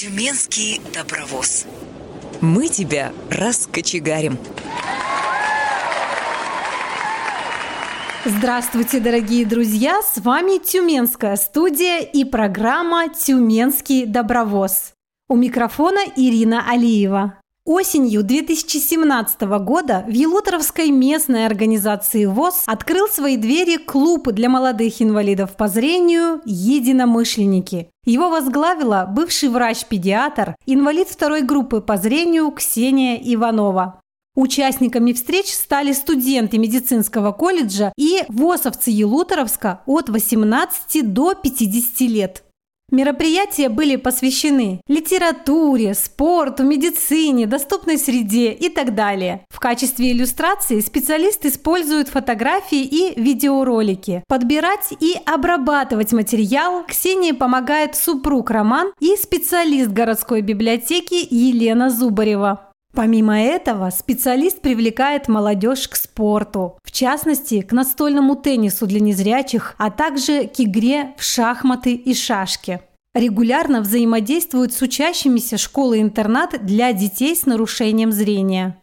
Тюменский добровоз. Мы тебя раскочегарим. Здравствуйте, дорогие друзья! С вами Тюменская студия и программа «Тюменский добровоз». У микрофона Ирина Алиева. Осенью 2017 года в Елуторовской местной организации ВОЗ открыл свои двери клуб для молодых инвалидов по зрению «Единомышленники». Его возглавила бывший врач-педиатр, инвалид второй группы по зрению Ксения Иванова. Участниками встреч стали студенты медицинского колледжа и ВОСовцы Елуторовска от 18 до 50 лет. Мероприятия были посвящены литературе, спорту, медицине, доступной среде и так далее. В качестве иллюстрации специалист использует фотографии и видеоролики. Подбирать и обрабатывать материал Ксении помогает супруг Роман и специалист городской библиотеки Елена Зубарева. Помимо этого, специалист привлекает молодежь к спорту, в частности, к настольному теннису для незрячих, а также к игре в шахматы и шашки. Регулярно взаимодействует с учащимися школы-интернат для детей с нарушением зрения.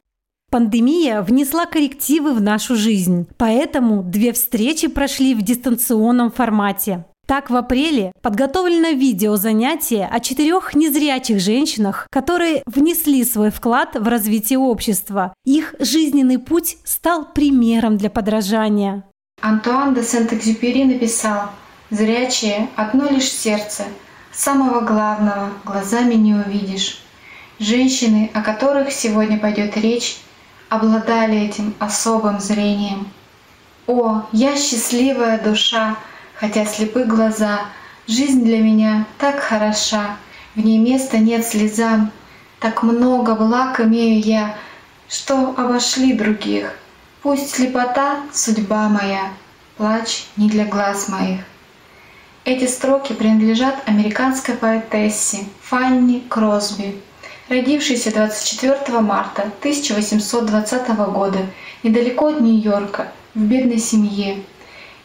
Пандемия внесла коррективы в нашу жизнь, поэтому две встречи прошли в дистанционном формате. Так, в апреле подготовлено видео занятие о четырех незрячих женщинах, которые внесли свой вклад в развитие общества. Их жизненный путь стал примером для подражания. Антуан де Сент-Экзюпери написал «Зрячие – одно лишь сердце, самого главного глазами не увидишь». Женщины, о которых сегодня пойдет речь, обладали этим особым зрением. О, я счастливая душа, хотя слепы глаза. Жизнь для меня так хороша, в ней места нет слезам. Так много благ имею я, что обошли других. Пусть слепота — судьба моя, плач не для глаз моих. Эти строки принадлежат американской поэтессе Фанни Кросби, родившейся 24 марта 1820 года недалеко от Нью-Йорка в бедной семье,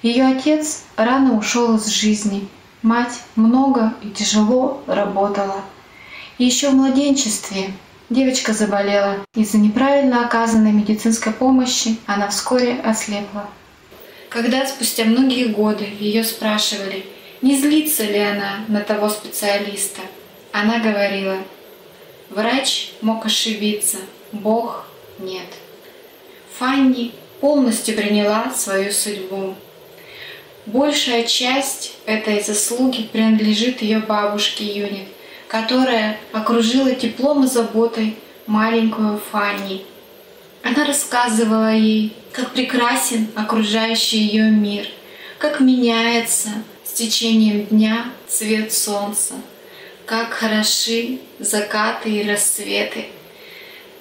ее отец рано ушел из жизни, мать много и тяжело работала. Еще в младенчестве девочка заболела. Из-за неправильно оказанной медицинской помощи она вскоре ослепла. Когда спустя многие годы ее спрашивали, не злится ли она на того специалиста, она говорила, врач мог ошибиться, Бог нет. Фанни полностью приняла свою судьбу. Большая часть этой заслуги принадлежит ее бабушке Юнит, которая окружила теплом и заботой маленькую Фанни. Она рассказывала ей, как прекрасен окружающий ее мир, как меняется с течением дня цвет солнца, как хороши закаты и рассветы,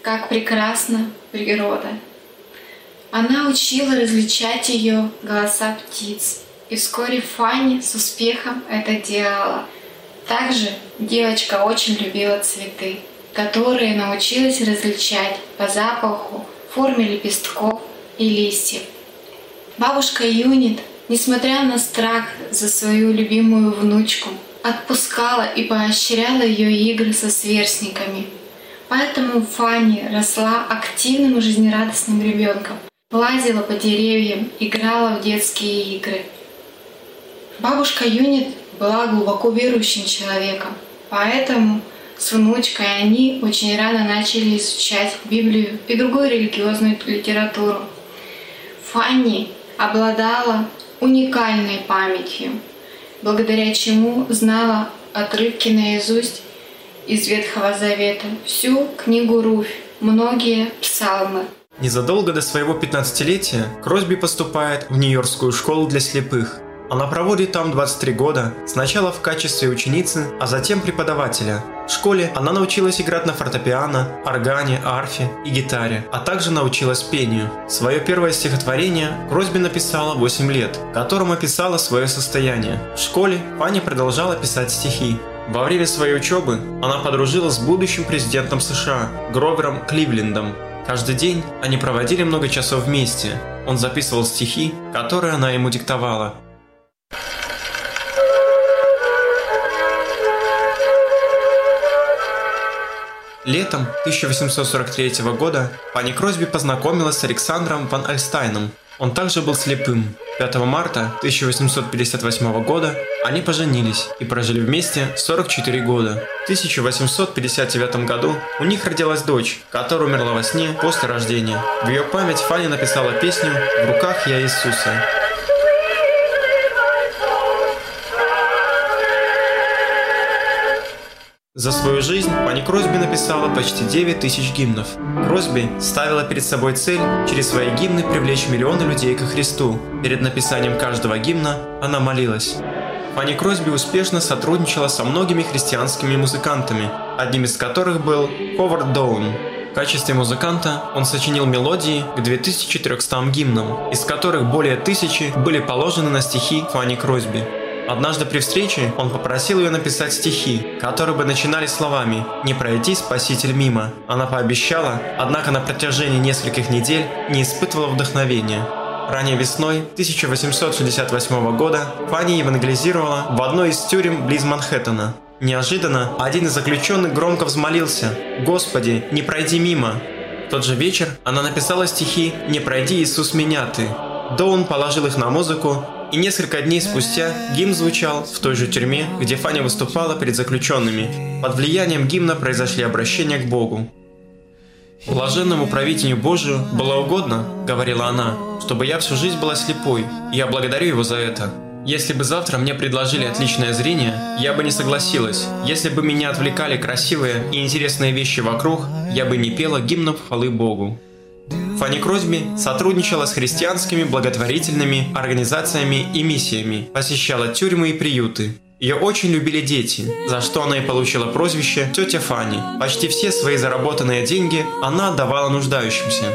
как прекрасна природа. Она учила различать ее голоса птиц, и вскоре Фанни с успехом это делала. Также девочка очень любила цветы, которые научилась различать по запаху, форме лепестков и листьев. Бабушка Юнит, несмотря на страх за свою любимую внучку, отпускала и поощряла ее игры со сверстниками. Поэтому Фанни росла активным и жизнерадостным ребенком, лазила по деревьям, играла в детские игры – Бабушка Юнит была глубоко верующим человеком, поэтому с внучкой они очень рано начали изучать Библию и другую религиозную литературу. Фанни обладала уникальной памятью, благодаря чему знала отрывки наизусть из Ветхого Завета, всю книгу Руфь, многие псалмы. Незадолго до своего 15-летия Кросби поступает в Нью-Йоркскую школу для слепых – она проводит там 23 года, сначала в качестве ученицы, а затем преподавателя. В школе она научилась играть на фортепиано, органе, арфе и гитаре, а также научилась пению. Свое первое стихотворение Кросби написала 8 лет, которым описала свое состояние. В школе Фанни продолжала писать стихи. Во время своей учебы она подружилась с будущим президентом США Гровером Кливлендом. Каждый день они проводили много часов вместе. Он записывал стихи, которые она ему диктовала. Летом 1843 года Фанни Кросби познакомилась с Александром Ван Альстайном. Он также был слепым. 5 марта 1858 года они поженились и прожили вместе 44 года. В 1859 году у них родилась дочь, которая умерла во сне после рождения. В ее память Фанни написала песню «В руках я Иисуса». За свою жизнь Пани Кросби написала почти 9 тысяч гимнов. Кросби ставила перед собой цель через свои гимны привлечь миллионы людей ко Христу. Перед написанием каждого гимна она молилась. Фанни Кросби успешно сотрудничала со многими христианскими музыкантами, одним из которых был Ховард Доун. В качестве музыканта он сочинил мелодии к 2300 гимнам, из которых более тысячи были положены на стихи Фанни Кросби. Однажды при встрече он попросил ее написать стихи, которые бы начинались словами «Не пройти, Спаситель, мимо». Она пообещала, однако на протяжении нескольких недель не испытывала вдохновения. Ранее весной 1868 года Фанни евангелизировала в одной из тюрем близ Манхэттена. Неожиданно один из заключенных громко взмолился «Господи, не пройди мимо!». В тот же вечер она написала стихи «Не пройди, Иисус, меня ты». Доун положил их на музыку, и несколько дней спустя гимн звучал в той же тюрьме, где Фаня выступала перед заключенными. Под влиянием гимна произошли обращения к Богу. «Блаженному правителю Божию было угодно, — говорила она, — чтобы я всю жизнь была слепой, и я благодарю его за это. Если бы завтра мне предложили отличное зрение, я бы не согласилась. Если бы меня отвлекали красивые и интересные вещи вокруг, я бы не пела гимнов хвалы Богу. Фанни Кросби сотрудничала с христианскими благотворительными организациями и миссиями, посещала тюрьмы и приюты. Ее очень любили дети, за что она и получила прозвище «Тетя Фанни». Почти все свои заработанные деньги она отдавала нуждающимся.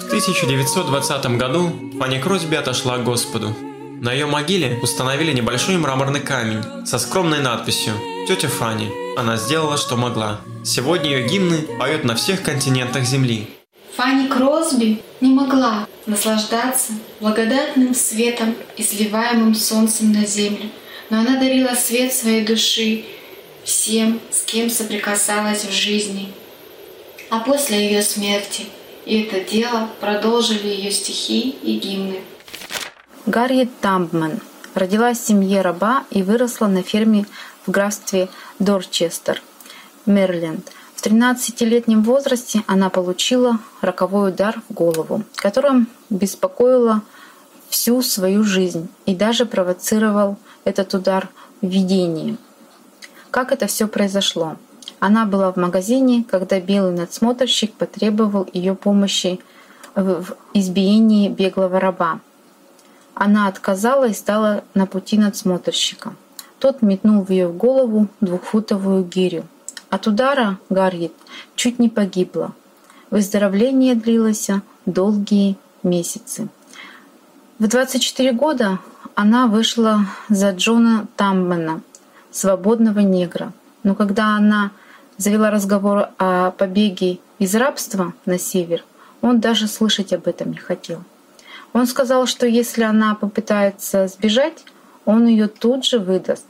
В 1920 году Фанни Кросби отошла к Господу. На ее могиле установили небольшой мраморный камень со скромной надписью «Тетя Фанни». Она сделала, что могла. Сегодня ее гимны поют на всех континентах Земли. Фанни Кросби не могла наслаждаться благодатным светом, изливаемым солнцем на землю, но она дарила свет своей души всем, с кем соприкасалась в жизни. А после ее смерти и это дело продолжили ее стихи и гимны. Гарриет Тамбман родилась в семье раба и выросла на ферме в графстве Дорчестер, Мэриленд – 13-летнем возрасте она получила роковой удар в голову, которым беспокоила всю свою жизнь и даже провоцировал этот удар в видении. Как это все произошло? Она была в магазине, когда белый надсмотрщик потребовал ее помощи в избиении беглого раба. Она отказала и стала на пути надсмотрщика. Тот метнул в ее голову двухфутовую гирю. От удара Гарриет чуть не погибла. Выздоровление длилось долгие месяцы. В 24 года она вышла за Джона Таммена, свободного негра. Но когда она завела разговор о побеге из рабства на север, он даже слышать об этом не хотел. Он сказал, что если она попытается сбежать, он ее тут же выдаст.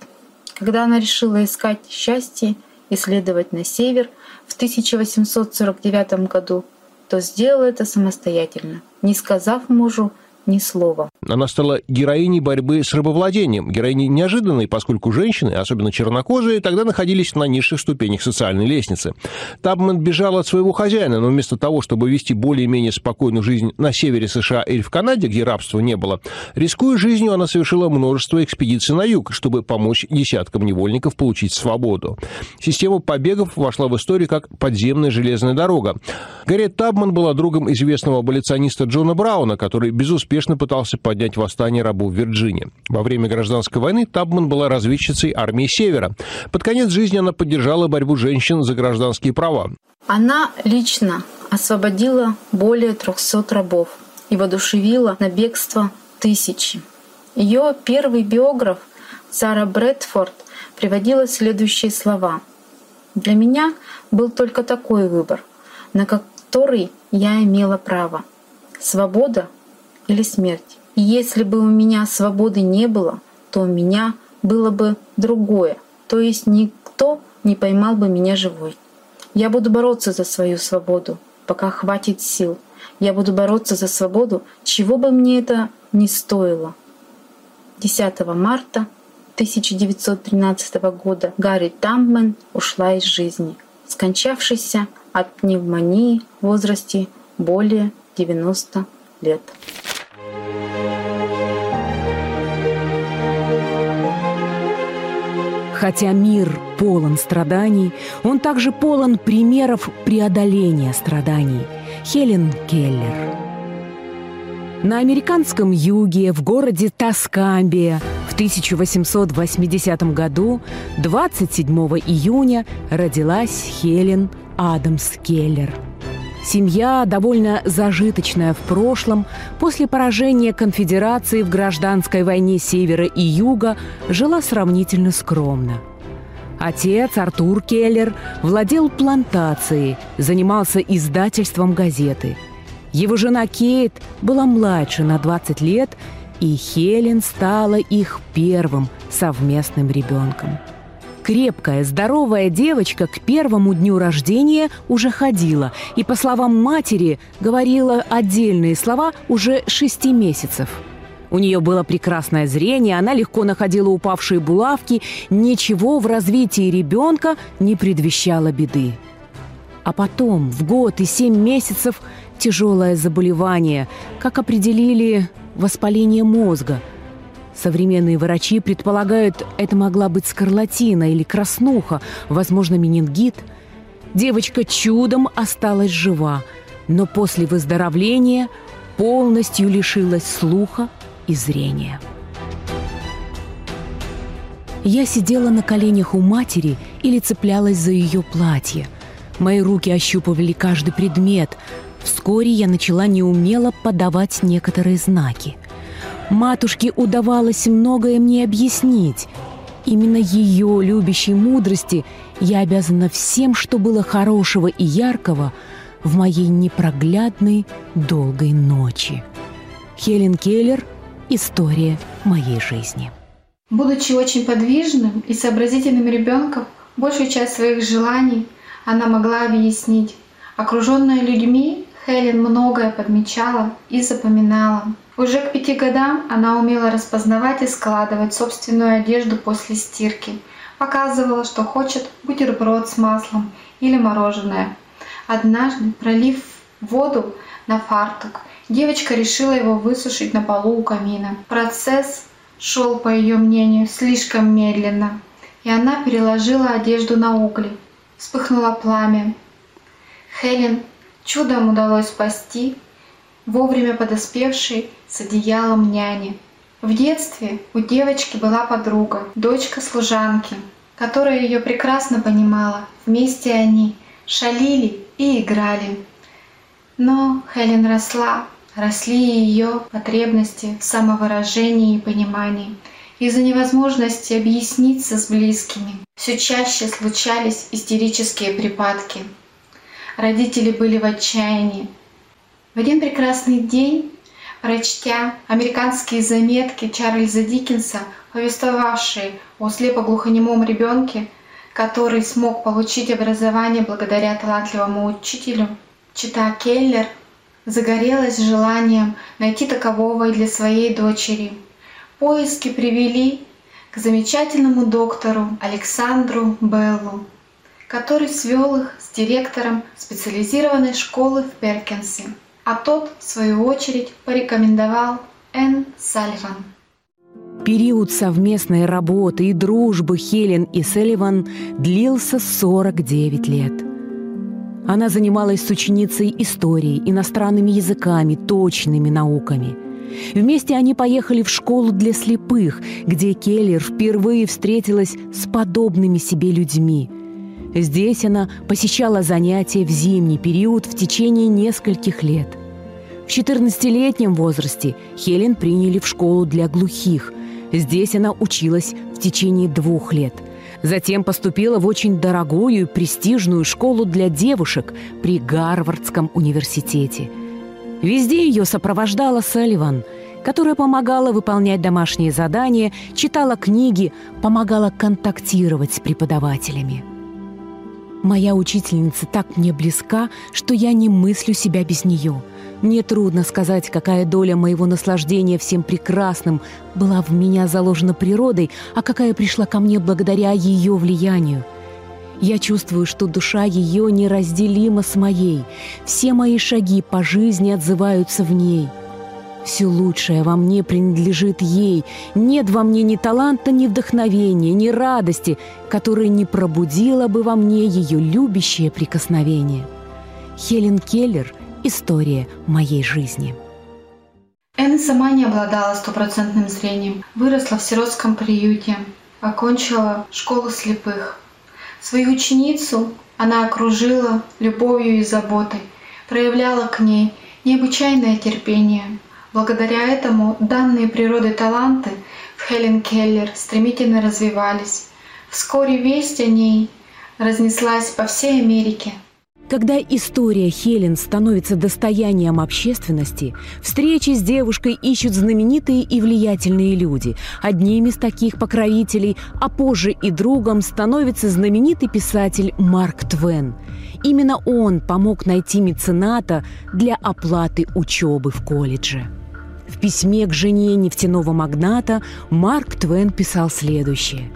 Когда она решила искать счастье и следовать на север в 1849 году, то сделал это самостоятельно, не сказав мужу ни слова. Она стала героиней борьбы с рабовладением. Героиней неожиданной, поскольку женщины, особенно чернокожие, тогда находились на низших ступенях социальной лестницы. Табман бежала от своего хозяина, но вместо того, чтобы вести более-менее спокойную жизнь на севере США или в Канаде, где рабства не было, рискуя жизнью, она совершила множество экспедиций на юг, чтобы помочь десяткам невольников получить свободу. Система побегов вошла в историю как подземная железная дорога. Гарриет Табман была другом известного аболициониста Джона Брауна, который безуспешно пытался поднять поднять восстание рабов в Вирджинии. Во время гражданской войны Табман была разведчицей армии Севера. Под конец жизни она поддержала борьбу женщин за гражданские права. Она лично освободила более 300 рабов и воодушевила на бегство тысячи. Ее первый биограф Сара Брэдфорд приводила следующие слова. «Для меня был только такой выбор, на который я имела право — свобода или смерть. И если бы у меня свободы не было, то у меня было бы другое, то есть никто не поймал бы меня живой. Я буду бороться за свою свободу, пока хватит сил. Я буду бороться за свободу, чего бы мне это ни стоило. 10 марта 1913 года Гарри Таммен ушла из жизни, скончавшись от пневмонии в возрасте более 90 лет. Хотя мир полон страданий, он также полон примеров преодоления страданий. Хелен Келлер. На американском юге, в городе Тоскамбия, в 1880 году, 27 июня, родилась Хелен Адамс Келлер. Семья, довольно зажиточная в прошлом, после поражения конфедерации в гражданской войне Севера и Юга, жила сравнительно скромно. Отец, Артур Келлер, владел плантацией, занимался издательством газеты – его жена Кейт была младше на 20 лет, и Хелен стала их первым совместным ребенком. Крепкая, здоровая девочка к первому дню рождения уже ходила и, по словам матери, говорила отдельные слова уже шести месяцев. У нее было прекрасное зрение, она легко находила упавшие булавки, ничего в развитии ребенка не предвещало беды. А потом, в год и семь месяцев, тяжелое заболевание, как определили воспаление мозга. Современные врачи предполагают, это могла быть скарлатина или краснуха, возможно, менингит. Девочка чудом осталась жива, но после выздоровления полностью лишилась слуха и зрения. Я сидела на коленях у матери или цеплялась за ее платье. Мои руки ощупывали каждый предмет, Вскоре я начала неумело подавать некоторые знаки. Матушке удавалось многое мне объяснить. Именно ее любящей мудрости я обязана всем, что было хорошего и яркого в моей непроглядной долгой ночи. Хелен Келлер «История моей жизни». Будучи очень подвижным и сообразительным ребенком, большую часть своих желаний она могла объяснить. Окруженная людьми, Хелен многое подмечала и запоминала. Уже к пяти годам она умела распознавать и складывать собственную одежду после стирки. Показывала, что хочет бутерброд с маслом или мороженое. Однажды, пролив воду на фартук, девочка решила его высушить на полу у камина. Процесс шел, по ее мнению, слишком медленно, и она переложила одежду на угли. Вспыхнуло пламя. Хелен Чудом удалось спасти вовремя подоспевшей с одеялом няни. В детстве у девочки была подруга, дочка служанки, которая ее прекрасно понимала. Вместе они шалили и играли. Но Хелен росла, росли ее потребности в самовыражении и понимании. Из-за невозможности объясниться с близкими все чаще случались истерические припадки – Родители были в отчаянии. В один прекрасный день, прочтя американские заметки Чарльза Диккенса, повествовавшие о слепоглухонемом ребенке, который смог получить образование благодаря талантливому учителю, чита Келлер загорелась желанием найти такового и для своей дочери. Поиски привели к замечательному доктору Александру Беллу, который свел их с директором специализированной школы в Перкинсе, а тот, в свою очередь, порекомендовал Энн Сальван. Период совместной работы и дружбы Хелен и Селливан длился 49 лет. Она занималась с ученицей историей, иностранными языками, точными науками. Вместе они поехали в школу для слепых, где Келлер впервые встретилась с подобными себе людьми – Здесь она посещала занятия в зимний период в течение нескольких лет. В 14-летнем возрасте Хелен приняли в школу для глухих. Здесь она училась в течение двух лет. Затем поступила в очень дорогую и престижную школу для девушек при Гарвардском университете. Везде ее сопровождала Салливан, которая помогала выполнять домашние задания, читала книги, помогала контактировать с преподавателями – Моя учительница так мне близка, что я не мыслю себя без нее. Мне трудно сказать, какая доля моего наслаждения всем прекрасным была в меня заложена природой, а какая пришла ко мне благодаря ее влиянию. Я чувствую, что душа ее неразделима с моей. Все мои шаги по жизни отзываются в ней – все лучшее во мне принадлежит ей. Нет во мне ни таланта, ни вдохновения, ни радости, которая не пробудила бы во мне ее любящее прикосновение. Хелен Келлер «История моей жизни». Энн сама не обладала стопроцентным зрением, выросла в сиротском приюте, окончила школу слепых. Свою ученицу она окружила любовью и заботой, проявляла к ней необычайное терпение, Благодаря этому данные природой таланты в Хелен Келлер стремительно развивались. Вскоре весть о ней разнеслась по всей Америке. Когда история Хелен становится достоянием общественности, встречи с девушкой ищут знаменитые и влиятельные люди. Одним из таких покровителей, а позже и другом становится знаменитый писатель Марк Твен. Именно он помог найти мецената для оплаты учебы в колледже. В письме к жене нефтяного магната Марк Твен писал следующее.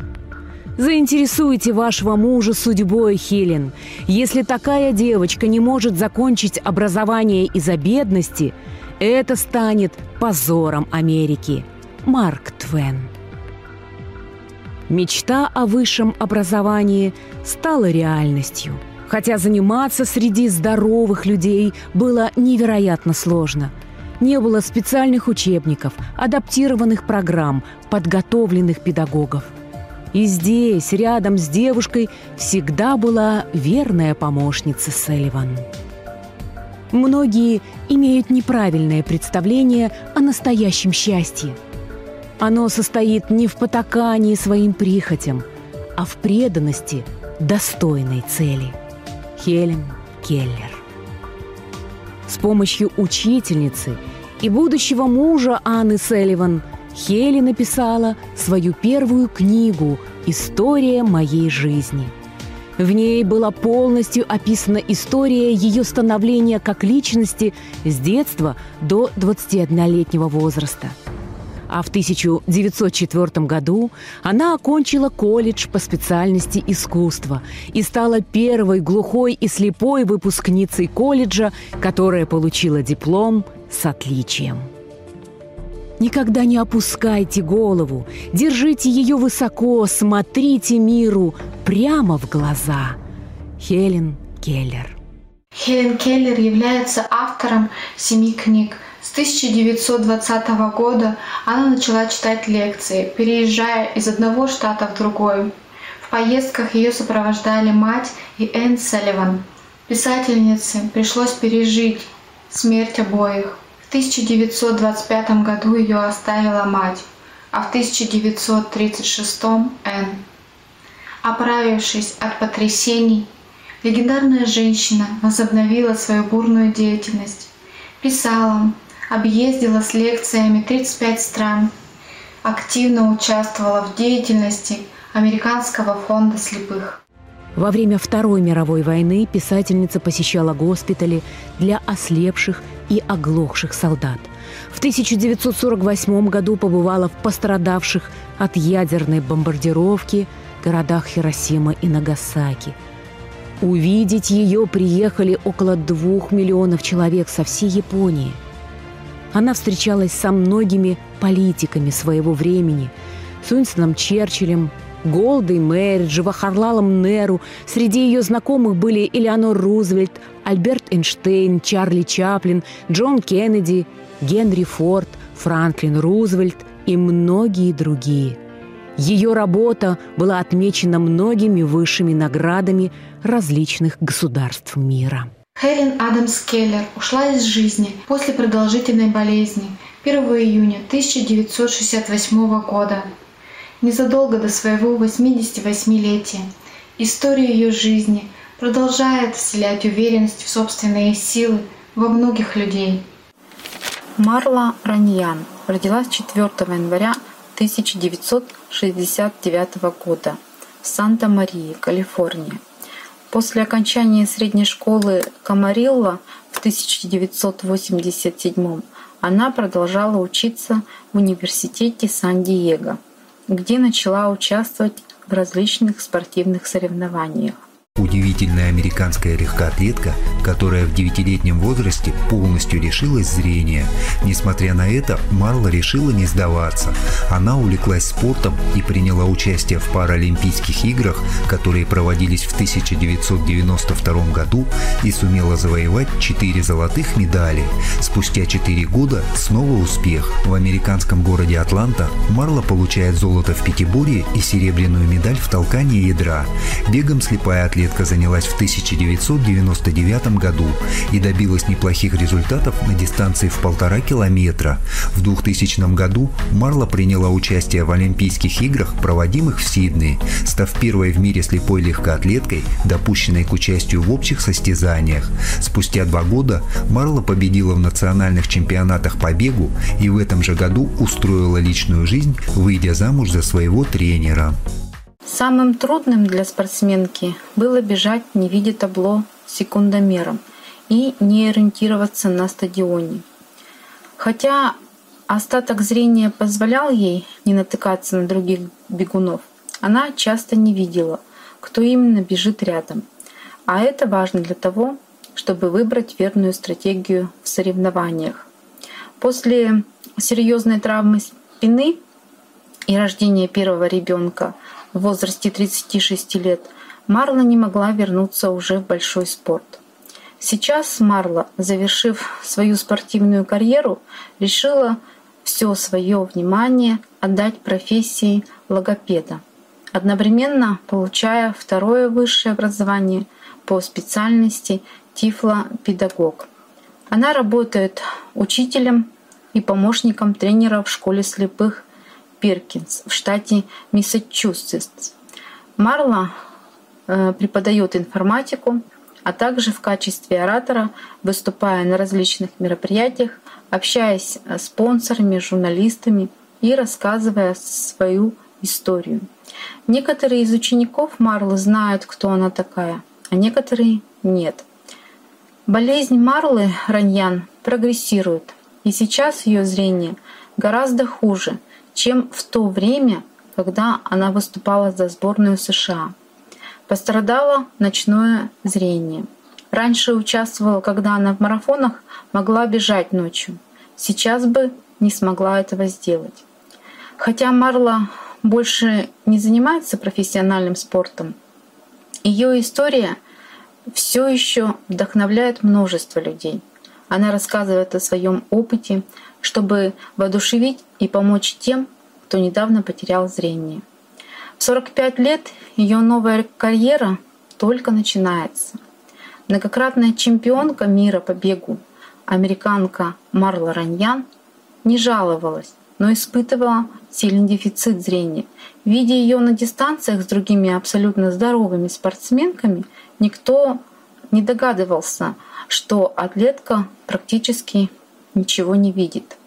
Заинтересуйте вашего мужа судьбой, Хелен. Если такая девочка не может закончить образование из-за бедности, это станет позором Америки. Марк Твен. Мечта о высшем образовании стала реальностью. Хотя заниматься среди здоровых людей было невероятно сложно – не было специальных учебников, адаптированных программ, подготовленных педагогов. И здесь, рядом с девушкой, всегда была верная помощница Селливан. Многие имеют неправильное представление о настоящем счастье. Оно состоит не в потакании своим прихотям, а в преданности достойной цели. Хелен Келлер. С помощью учительницы и будущего мужа Анны Селливан Хели написала свою первую книгу «История моей жизни». В ней была полностью описана история ее становления как личности с детства до 21-летнего возраста – а в 1904 году она окончила колледж по специальности искусства и стала первой глухой и слепой выпускницей колледжа, которая получила диплом с отличием. Никогда не опускайте голову, держите ее высоко, смотрите миру прямо в глаза. Хелен Келлер. Хелен Келлер является автором семи книг – с 1920 года она начала читать лекции, переезжая из одного штата в другой. В поездках ее сопровождали мать и Энн Салливан. Писательнице пришлось пережить смерть обоих. В 1925 году ее оставила мать, а в 1936 Энн. Оправившись от потрясений, легендарная женщина возобновила свою бурную деятельность, писала, объездила с лекциями 35 стран, активно участвовала в деятельности Американского фонда слепых. Во время Второй мировой войны писательница посещала госпитали для ослепших и оглохших солдат. В 1948 году побывала в пострадавших от ядерной бомбардировки городах Хиросима и Нагасаки. Увидеть ее приехали около двух миллионов человек со всей Японии – она встречалась со многими политиками своего времени, с Уинстоном Черчиллем, Голдой Мэри, Джавахарлалом Неру. Среди ее знакомых были Элеонор Рузвельт, Альберт Эйнштейн, Чарли Чаплин, Джон Кеннеди, Генри Форд, Франклин Рузвельт и многие другие. Ее работа была отмечена многими высшими наградами различных государств мира. Хелен Адамс Келлер ушла из жизни после продолжительной болезни 1 июня 1968 года, незадолго до своего 88-летия. История ее жизни продолжает вселять уверенность в собственные силы во многих людей. Марла Раньян родилась 4 января 1969 года в Санта-Марии, Калифорния. После окончания средней школы Камарилла в 1987 она продолжала учиться в университете Сан-Диего, где начала участвовать в различных спортивных соревнованиях. Удивительная американская легкоатлетка, которая в девятилетнем возрасте полностью лишилась зрения. Несмотря на это, Марла решила не сдаваться. Она увлеклась спортом и приняла участие в Паралимпийских играх, которые проводились в 1992 году и сумела завоевать 4 золотых медали. Спустя 4 года снова успех. В американском городе Атланта Марла получает золото в пятиборье и серебряную медаль в толкании ядра. Бегом слепая атлетка Светка занялась в 1999 году и добилась неплохих результатов на дистанции в полтора километра. В 2000 году Марла приняла участие в Олимпийских играх, проводимых в Сиднее, став первой в мире слепой легкоатлеткой, допущенной к участию в общих состязаниях. Спустя два года Марла победила в национальных чемпионатах по бегу и в этом же году устроила личную жизнь, выйдя замуж за своего тренера. Самым трудным для спортсменки было бежать, не видя табло секундомером и не ориентироваться на стадионе. Хотя остаток зрения позволял ей не натыкаться на других бегунов, она часто не видела, кто именно бежит рядом. А это важно для того, чтобы выбрать верную стратегию в соревнованиях. После серьезной травмы спины и рождения первого ребенка – в возрасте 36 лет, Марла не могла вернуться уже в большой спорт. Сейчас Марла, завершив свою спортивную карьеру, решила все свое внимание отдать профессии логопеда, одновременно получая второе высшее образование по специальности тифлопедагог. Она работает учителем и помощником тренера в школе слепых Перкинс в штате Массачусетс. Марла э, преподает информатику, а также в качестве оратора, выступая на различных мероприятиях, общаясь с спонсорами, журналистами и рассказывая свою историю. Некоторые из учеников Марлы знают, кто она такая, а некоторые нет. Болезнь Марлы Раньян прогрессирует, и сейчас ее зрение гораздо хуже, чем в то время, когда она выступала за сборную США. Пострадало ночное зрение. Раньше участвовала, когда она в марафонах могла бежать ночью. Сейчас бы не смогла этого сделать. Хотя Марла больше не занимается профессиональным спортом, ее история все еще вдохновляет множество людей. Она рассказывает о своем опыте, чтобы воодушевить и помочь тем, кто недавно потерял зрение. В 45 лет ее новая карьера только начинается. Многократная чемпионка мира по бегу, американка Марла Раньян, не жаловалась, но испытывала сильный дефицит зрения. Видя ее на дистанциях с другими абсолютно здоровыми спортсменками, никто не догадывался, что атлетка практически ничего не видит.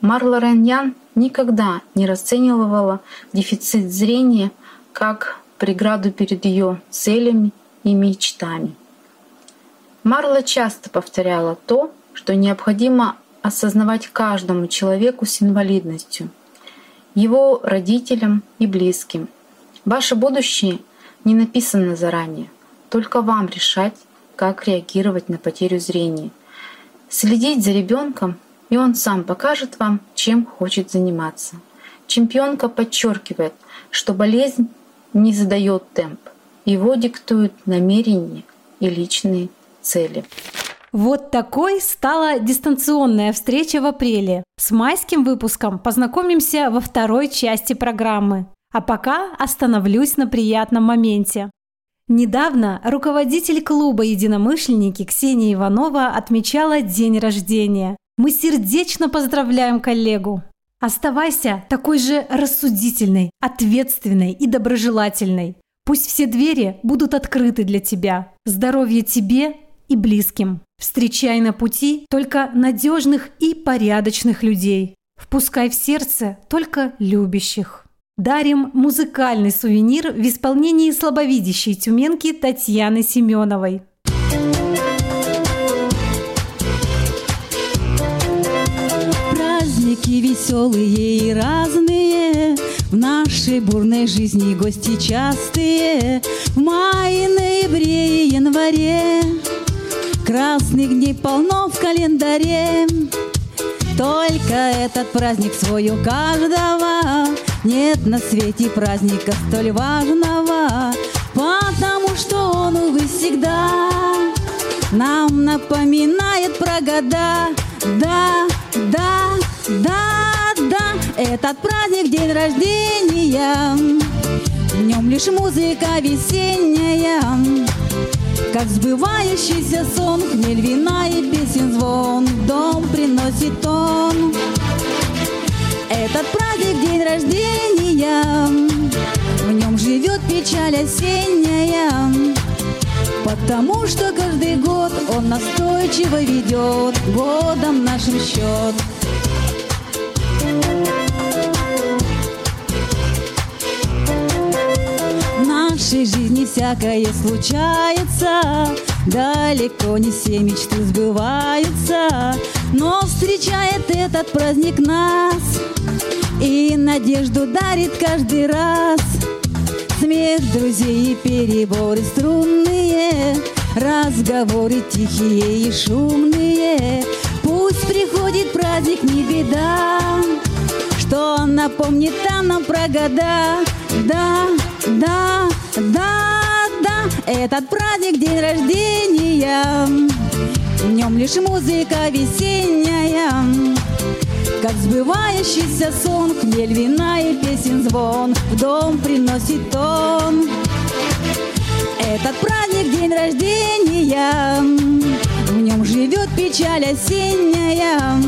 Марла Раньян никогда не расценивала дефицит зрения как преграду перед ее целями и мечтами. Марла часто повторяла то, что необходимо осознавать каждому человеку с инвалидностью, его родителям и близким. Ваше будущее не написано заранее, только вам решать, как реагировать на потерю зрения. Следить за ребенком и он сам покажет вам, чем хочет заниматься. Чемпионка подчеркивает, что болезнь не задает темп, его диктуют намерения и личные цели. Вот такой стала дистанционная встреча в апреле. С майским выпуском познакомимся во второй части программы. А пока остановлюсь на приятном моменте. Недавно руководитель клуба «Единомышленники» Ксения Иванова отмечала день рождения. Мы сердечно поздравляем коллегу. Оставайся такой же рассудительной, ответственной и доброжелательной. Пусть все двери будут открыты для тебя. Здоровья тебе и близким. Встречай на пути только надежных и порядочных людей. Впускай в сердце только любящих. дарим музыкальный сувенир в исполнении слабовидящей тюменки Татьяны Семеновой. Праздники веселые и разные, В нашей бурной жизни гости частые, В мае, ноябре и январе. Красных дней полно в календаре. Только этот праздник свой у каждого. Нет на свете праздника столь важного Потому что он, увы, всегда Нам напоминает про года. Да, да, да, да Этот праздник день рождения. В нем лишь музыка весенняя. Как сбывающийся сон, хмель вина и песен звон Дом приносит он. Этот праздник день рождения. В нем живет печаль осенняя. Потому что каждый год он настойчиво ведет Годом нашим счет нашей жизни всякое случается, Далеко не все мечты сбываются, Но встречает этот праздник нас. И надежду дарит каждый раз. Смех друзей и переборы струнные, Разговоры тихие и шумные, Пусть приходит праздник, не беда, Что напомнит нам про года, да, да, да, да, этот праздник день рождения, в нем лишь музыка весенняя, как сбывающийся сон, хмель вина и песен звон. В дом приносит он. Этот праздник день рождения, в нем живет печаль осенняя,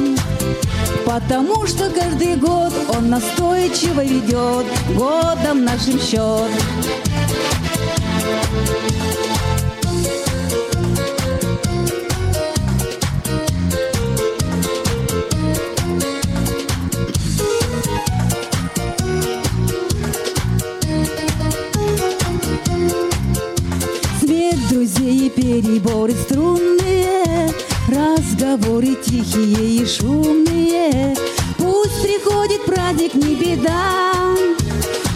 Потому что каждый год он настойчиво ведет годом нашим счет. Переборы струнные Разговоры тихие и шумные. Пусть приходит праздник, не беда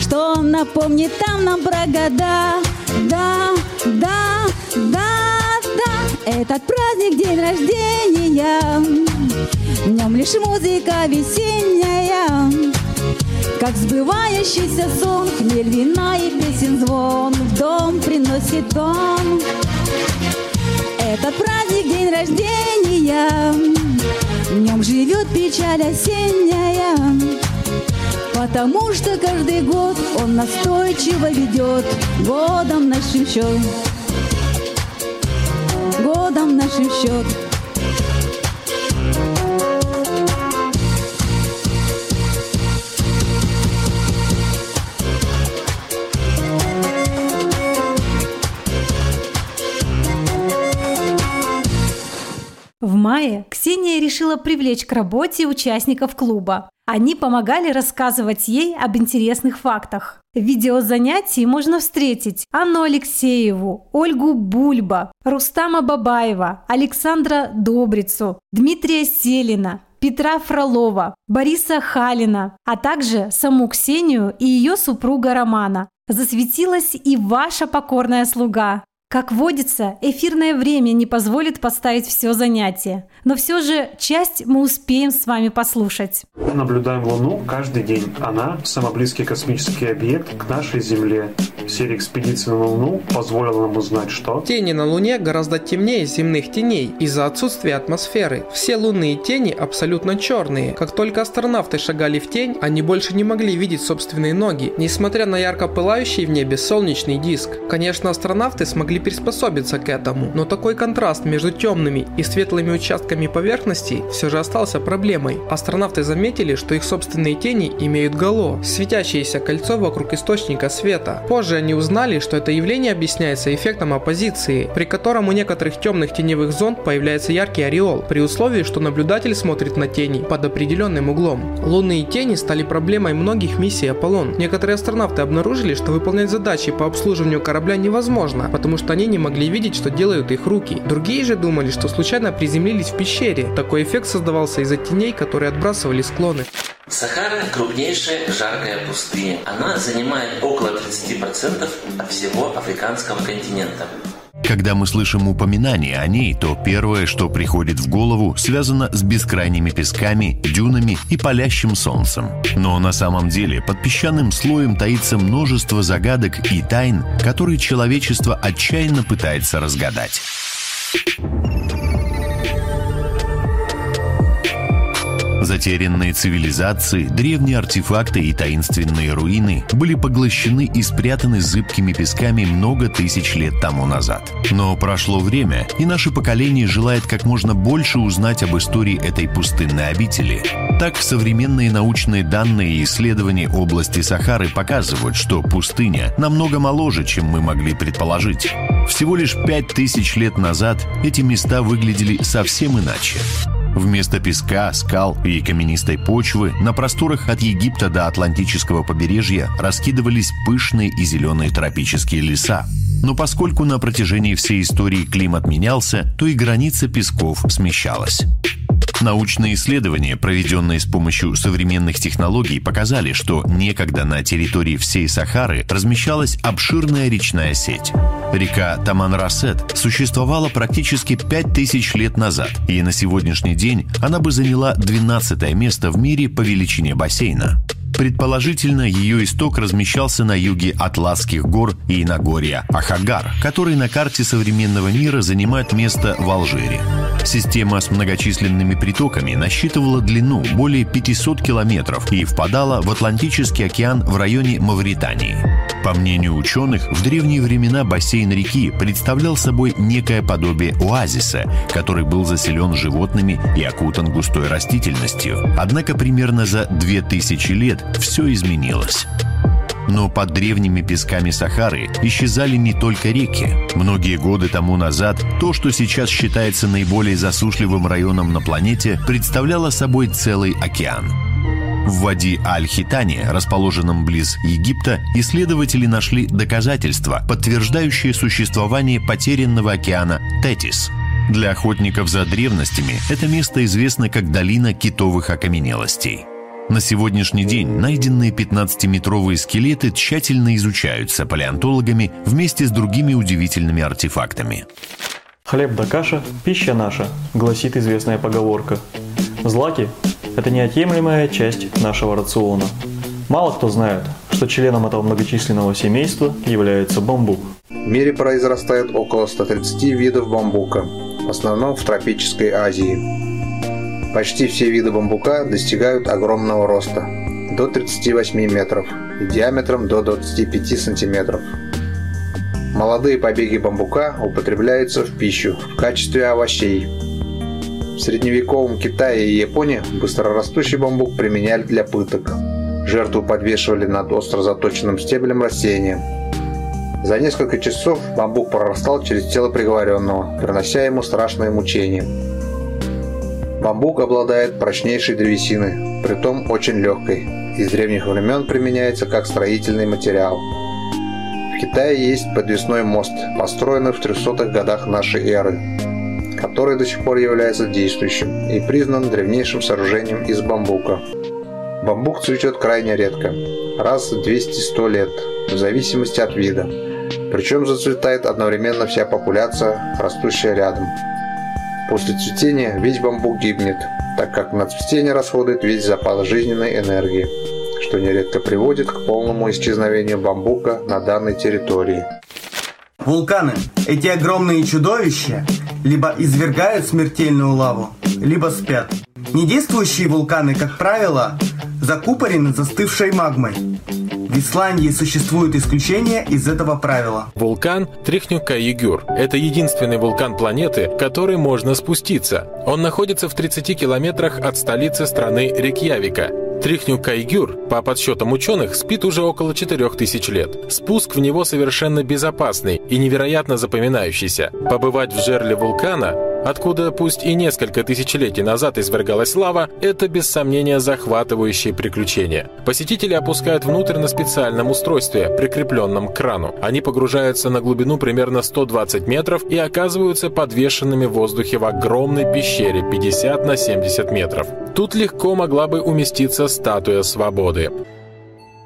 Что напомнит там нам про года. Да, да, да, да Этот праздник день рождения. В нем лишь музыка весенняя как сбывающийся сон, хмель вина и песен звон В дом приносит он этот праздник день рождения, в нем живет печаль осенняя, потому что каждый год он настойчиво ведет годом нашим счет, годом нашим счет. Мае Ксения решила привлечь к работе участников клуба. Они помогали рассказывать ей об интересных фактах. В видеозанятии можно встретить Анну Алексееву, Ольгу Бульба, Рустама Бабаева, Александра Добрицу, Дмитрия Селина, Петра Фролова, Бориса Халина, а также саму Ксению и ее супруга Романа. Засветилась и ваша покорная слуга. Как водится, эфирное время не позволит поставить все занятие, но все же часть мы успеем с вами послушать. Наблюдаем Луну каждый день. Она – самый близкий космический объект к нашей Земле. Серия экспедиций на Луну позволила нам узнать, что... Тени на Луне гораздо темнее земных теней из-за отсутствия атмосферы. Все лунные тени абсолютно черные. Как только астронавты шагали в тень, они больше не могли видеть собственные ноги, несмотря на ярко пылающий в небе солнечный диск. Конечно, астронавты смогли приспособиться к этому, но такой контраст между темными и светлыми участками поверхности все же остался проблемой. Астронавты заметили, что их собственные тени имеют гало, светящееся кольцо вокруг источника света. Позже они узнали, что это явление объясняется эффектом оппозиции, при котором у некоторых темных теневых зон появляется яркий ореол, при условии, что наблюдатель смотрит на тени под определенным углом. Лунные тени стали проблемой многих миссий Аполлон. Некоторые астронавты обнаружили, что выполнять задачи по обслуживанию корабля невозможно, потому что они не могли видеть, что делают их руки. Другие же думали, что случайно приземлились в пещере. Такой эффект создавался из-за теней, которые отбрасывали склоны. Сахара – крупнейшая жаркая пустыня. Она занимает около 30% от всего африканского континента. Когда мы слышим упоминание о ней, то первое, что приходит в голову, связано с бескрайними песками, дюнами и палящим солнцем. Но на самом деле под песчаным слоем таится множество загадок и тайн, которые человечество отчаянно пытается разгадать. Затерянные цивилизации, древние артефакты и таинственные руины были поглощены и спрятаны зыбкими песками много тысяч лет тому назад. Но прошло время, и наше поколение желает как можно больше узнать об истории этой пустынной обители. Так, современные научные данные и исследования области Сахары показывают, что пустыня намного моложе, чем мы могли предположить. Всего лишь пять тысяч лет назад эти места выглядели совсем иначе. Вместо песка, скал и каменистой почвы на просторах от Египта до Атлантического побережья раскидывались пышные и зеленые тропические леса. Но поскольку на протяжении всей истории климат менялся, то и граница песков смещалась. Научные исследования, проведенные с помощью современных технологий, показали, что некогда на территории всей Сахары размещалась обширная речная сеть. Река Таман-Расет существовала практически 5000 лет назад, и на сегодняшний день она бы заняла 12 место в мире по величине бассейна. Предположительно, ее исток размещался на юге Атласских гор и Нагорья Ахагар, который на карте современного мира занимает место в Алжире. Система с многочисленными притоками насчитывала длину более 500 километров и впадала в Атлантический океан в районе Мавритании. По мнению ученых, в древние времена бассейн реки представлял собой некое подобие оазиса, который был заселен животными и окутан густой растительностью. Однако примерно за 2000 лет все изменилось. Но под древними песками Сахары исчезали не только реки. Многие годы тому назад то, что сейчас считается наиболее засушливым районом на планете, представляло собой целый океан. В Вади Аль-Хитане, расположенном близ Египта, исследователи нашли доказательства, подтверждающие существование потерянного океана Тетис. Для охотников за древностями это место известно как долина китовых окаменелостей. На сегодняшний день найденные 15-метровые скелеты тщательно изучаются палеонтологами вместе с другими удивительными артефактами. «Хлеб да каша – пища наша», гласит известная поговорка. Злаки – это неотъемлемая часть нашего рациона. Мало кто знает, что членом этого многочисленного семейства является бамбук. В мире произрастает около 130 видов бамбука, в основном в тропической Азии. Почти все виды бамбука достигают огромного роста – до 38 метров и диаметром до 25 сантиметров. Молодые побеги бамбука употребляются в пищу в качестве овощей. В средневековом Китае и Японии быстрорастущий бамбук применяли для пыток. Жертву подвешивали над остро заточенным стеблем растения. За несколько часов бамбук прорастал через тело приговоренного, принося ему страшные мучения. Бамбук обладает прочнейшей древесиной, притом очень легкой. Из древних времен применяется как строительный материал. В Китае есть подвесной мост, построенный в 300-х годах нашей эры, который до сих пор является действующим и признан древнейшим сооружением из бамбука. Бамбук цветет крайне редко, раз в 200-100 лет, в зависимости от вида. Причем зацветает одновременно вся популяция, растущая рядом – После цветения весь бамбук гибнет, так как на цветение расходует весь запас жизненной энергии, что нередко приводит к полному исчезновению бамбука на данной территории. Вулканы, эти огромные чудовища, либо извергают смертельную лаву, либо спят. Недействующие вулканы, как правило, закупорены застывшей магмой. В Исландии существует исключение из этого правила. Вулкан Трихнюка-Югюр – это единственный вулкан планеты, который можно спуститься. Он находится в 30 километрах от столицы страны Рикьявика. Трихню Кайгюр, по подсчетам ученых, спит уже около 4000 лет. Спуск в него совершенно безопасный и невероятно запоминающийся. Побывать в жерле вулкана откуда пусть и несколько тысячелетий назад извергалась лава, это без сомнения захватывающее приключение. Посетители опускают внутрь на специальном устройстве, прикрепленном к крану. Они погружаются на глубину примерно 120 метров и оказываются подвешенными в воздухе в огромной пещере 50 на 70 метров. Тут легко могла бы уместиться статуя свободы.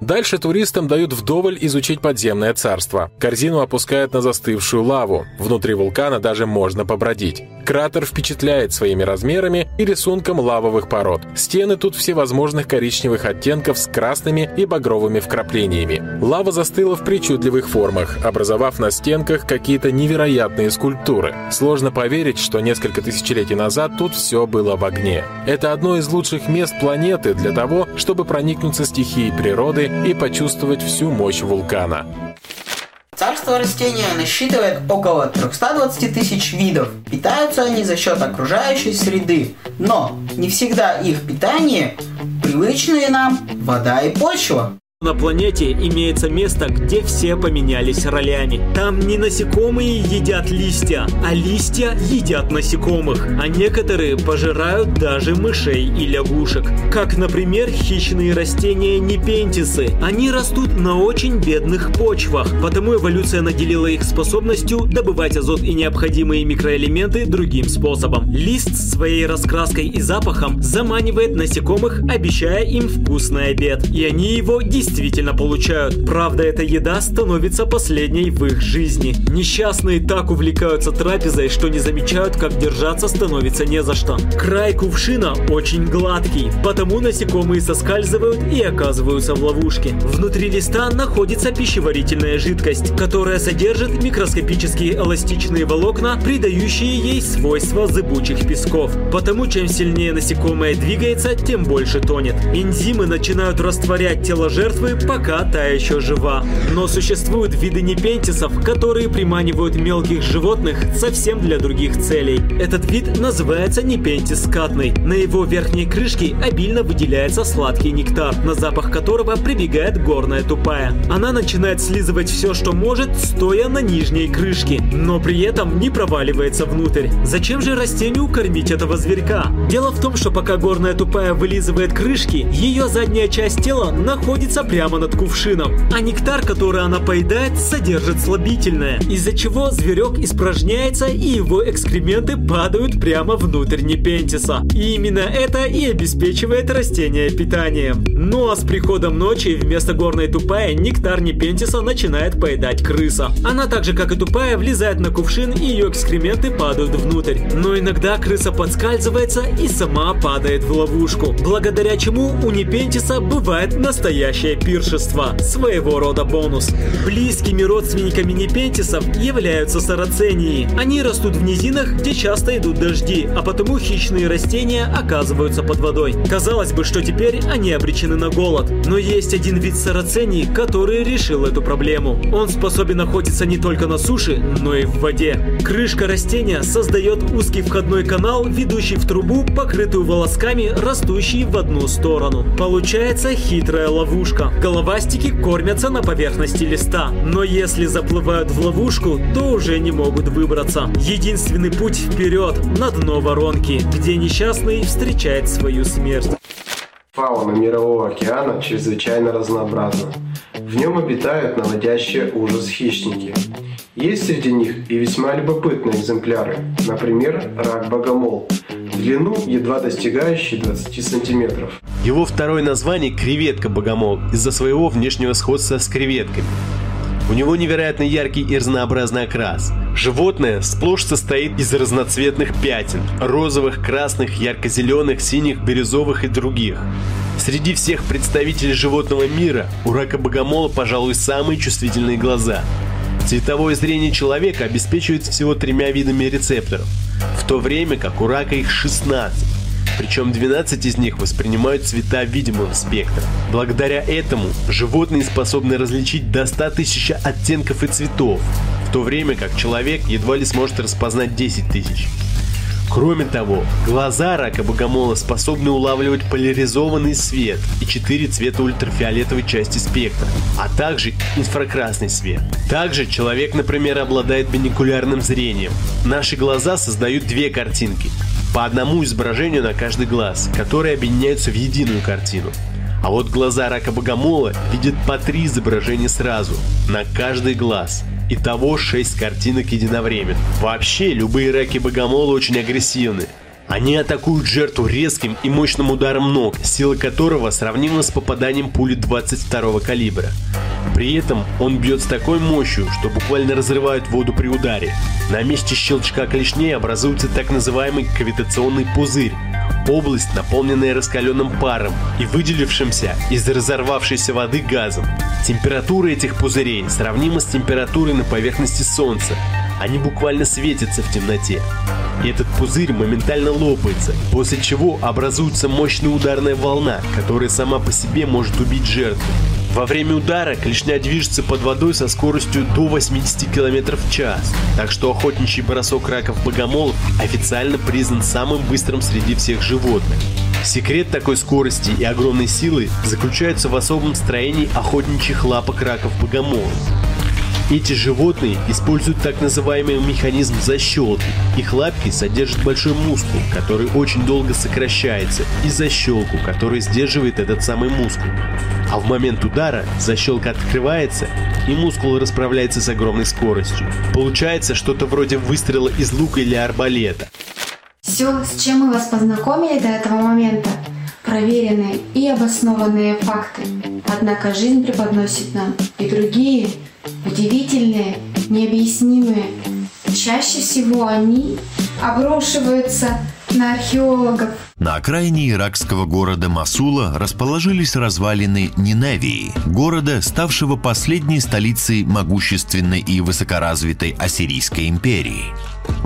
Дальше туристам дают вдоволь изучить подземное царство. Корзину опускают на застывшую лаву. Внутри вулкана даже можно побродить. Кратер впечатляет своими размерами и рисунком лавовых пород. Стены тут всевозможных коричневых оттенков с красными и багровыми вкраплениями. Лава застыла в причудливых формах, образовав на стенках какие-то невероятные скульптуры. Сложно поверить, что несколько тысячелетий назад тут все было в огне. Это одно из лучших мест планеты для того, чтобы проникнуться стихией природы и почувствовать всю мощь вулкана. Царство растения насчитывает около 320 тысяч видов. Питаются они за счет окружающей среды. Но не всегда их питание привычные нам вода и почва. На планете имеется место, где все поменялись ролями. Там не насекомые едят листья, а листья едят насекомых. А некоторые пожирают даже мышей и лягушек. Как, например, хищные растения непентисы. Они растут на очень бедных почвах, потому эволюция наделила их способностью добывать азот и необходимые микроэлементы другим способом. Лист своей раскраской и запахом заманивает насекомых, обещая им вкусный обед. И они его действительно действительно получают. Правда, эта еда становится последней в их жизни. Несчастные так увлекаются трапезой, что не замечают, как держаться становится не за что. Край кувшина очень гладкий, потому насекомые соскальзывают и оказываются в ловушке. Внутри листа находится пищеварительная жидкость, которая содержит микроскопические эластичные волокна, придающие ей свойства зыбучих песков. Потому чем сильнее насекомое двигается, тем больше тонет. Энзимы начинают растворять тело жертвы жертвы, пока та еще жива. Но существуют виды непентисов, которые приманивают мелких животных совсем для других целей. Этот вид называется непентис скатный. На его верхней крышке обильно выделяется сладкий нектар, на запах которого прибегает горная тупая. Она начинает слизывать все, что может, стоя на нижней крышке, но при этом не проваливается внутрь. Зачем же растению кормить этого зверька? Дело в том, что пока горная тупая вылизывает крышки, ее задняя часть тела находится прямо над кувшином, а нектар, который она поедает, содержит слабительное, из-за чего зверек испражняется и его экскременты падают прямо внутрь непентиса. И именно это и обеспечивает растение питанием. Ну а с приходом ночи вместо горной тупая нектар непентиса начинает поедать крыса. Она так же, как и тупая, влезает на кувшин и ее экскременты падают внутрь. Но иногда крыса подскальзывается и сама падает в ловушку, благодаря чему у непентиса бывает настоящая пиршества, своего рода бонус. Близкими родственниками непентисов являются сарацении. Они растут в низинах, где часто идут дожди, а потому хищные растения оказываются под водой. Казалось бы, что теперь они обречены на голод. Но есть один вид сарацений, который решил эту проблему. Он способен охотиться не только на суше, но и в воде. Крышка растения создает узкий входной канал, ведущий в трубу, покрытую волосками, растущие в одну сторону. Получается хитрая ловушка. Головастики кормятся на поверхности листа, но если заплывают в ловушку, то уже не могут выбраться. Единственный путь вперед, на дно воронки, где несчастный встречает свою смерть. Фауна Мирового океана чрезвычайно разнообразна. В нем обитают наводящие ужас хищники. Есть среди них и весьма любопытные экземпляры, например, рак-богомол, в длину едва достигающий 20 сантиметров. Его второе название – креветка-богомол из-за своего внешнего сходства с креветками. У него невероятно яркий и разнообразный окрас. Животное сплошь состоит из разноцветных пятен – розовых, красных, ярко-зеленых, синих, бирюзовых и других. Среди всех представителей животного мира у рака богомола, пожалуй, самые чувствительные глаза. Цветовое зрение человека обеспечивается всего тремя видами рецепторов, в то время как у рака их 16 причем 12 из них воспринимают цвета видимого спектра. Благодаря этому животные способны различить до 100 тысяч оттенков и цветов, в то время как человек едва ли сможет распознать 10 тысяч. Кроме того, глаза рака богомола способны улавливать поляризованный свет и четыре цвета ультрафиолетовой части спектра, а также инфракрасный свет. Также человек, например, обладает бинокулярным зрением. Наши глаза создают две картинки, по одному изображению на каждый глаз, которые объединяются в единую картину. А вот глаза рака богомола видят по три изображения сразу, на каждый глаз. Итого 6 картинок единовременно. Вообще, любые раки богомола очень агрессивны. Они атакуют жертву резким и мощным ударом ног, сила которого сравнима с попаданием пули 22 калибра. При этом он бьет с такой мощью, что буквально разрывает воду при ударе. На месте щелчка клешней образуется так называемый кавитационный пузырь, область, наполненная раскаленным паром и выделившимся из разорвавшейся воды газом. Температура этих пузырей сравнима с температурой на поверхности Солнца. Они буквально светятся в темноте. И этот пузырь моментально лопается, после чего образуется мощная ударная волна, которая сама по себе может убить жертву. Во время удара клешня движется под водой со скоростью до 80 км в час, так что охотничий бросок раков-богомолов официально признан самым быстрым среди всех животных. Секрет такой скорости и огромной силы заключается в особом строении охотничьих лапок раков-богомолов. Эти животные используют так называемый механизм защелки. Их лапки содержат большой мускул, который очень долго сокращается, и защелку, который сдерживает этот самый мускул. А в момент удара защелка открывается, и мускул расправляется с огромной скоростью. Получается что-то вроде выстрела из лука или арбалета. Все, с чем мы вас познакомили до этого момента, проверенные и обоснованные факты. Однако жизнь преподносит нам и другие удивительные, необъяснимые. Чаще всего они обрушиваются на археологов. На окраине иракского города Масула расположились развалины Ниневии, города, ставшего последней столицей могущественной и высокоразвитой Ассирийской империи.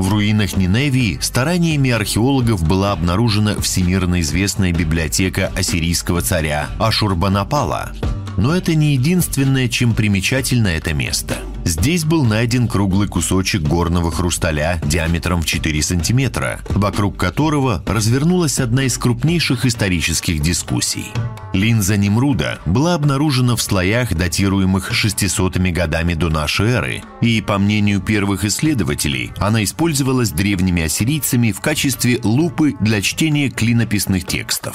В руинах Ниневии стараниями археологов была обнаружена всемирно известная библиотека ассирийского царя Ашурбанапала, но это не единственное, чем примечательно это место. Здесь был найден круглый кусочек горного хрусталя диаметром в 4 сантиметра, вокруг которого развернулась одна из крупнейших исторических дискуссий. Линза Немруда была обнаружена в слоях, датируемых 600 годами до нашей эры, и, по мнению первых исследователей, она использовалась древними ассирийцами в качестве лупы для чтения клинописных текстов.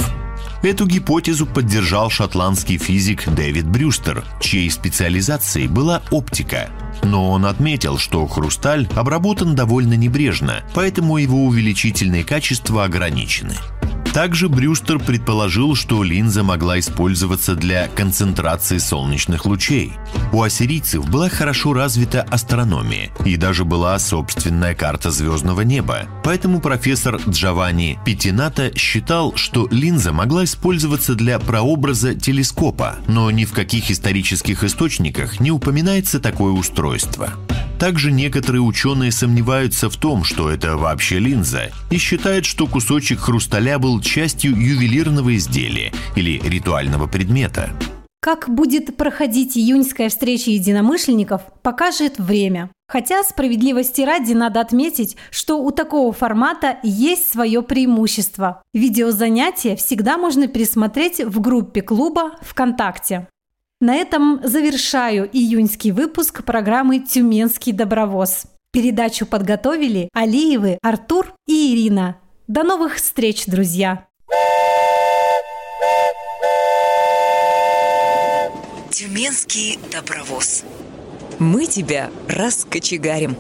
Эту гипотезу поддержал шотландский физик Дэвид Брюстер, чьей специализацией была оптика. Но он отметил, что хрусталь обработан довольно небрежно, поэтому его увеличительные качества ограничены. Также Брюстер предположил, что линза могла использоваться для концентрации солнечных лучей. У ассирийцев была хорошо развита астрономия и даже была собственная карта звездного неба. Поэтому профессор Джованни Петината считал, что линза могла использоваться для прообраза телескопа, но ни в каких исторических источниках не упоминается такое устройство. Также некоторые ученые сомневаются в том, что это вообще линза, и считают, что кусочек хрусталя был частью ювелирного изделия или ритуального предмета. Как будет проходить июньская встреча единомышленников, покажет время. Хотя справедливости ради надо отметить, что у такого формата есть свое преимущество. Видеозанятия всегда можно пересмотреть в группе клуба ВКонтакте. На этом завершаю июньский выпуск программы «Тюменский добровоз». Передачу подготовили Алиевы, Артур и Ирина. До новых встреч, друзья! Тюменский добровоз. Мы тебя раскочегарим.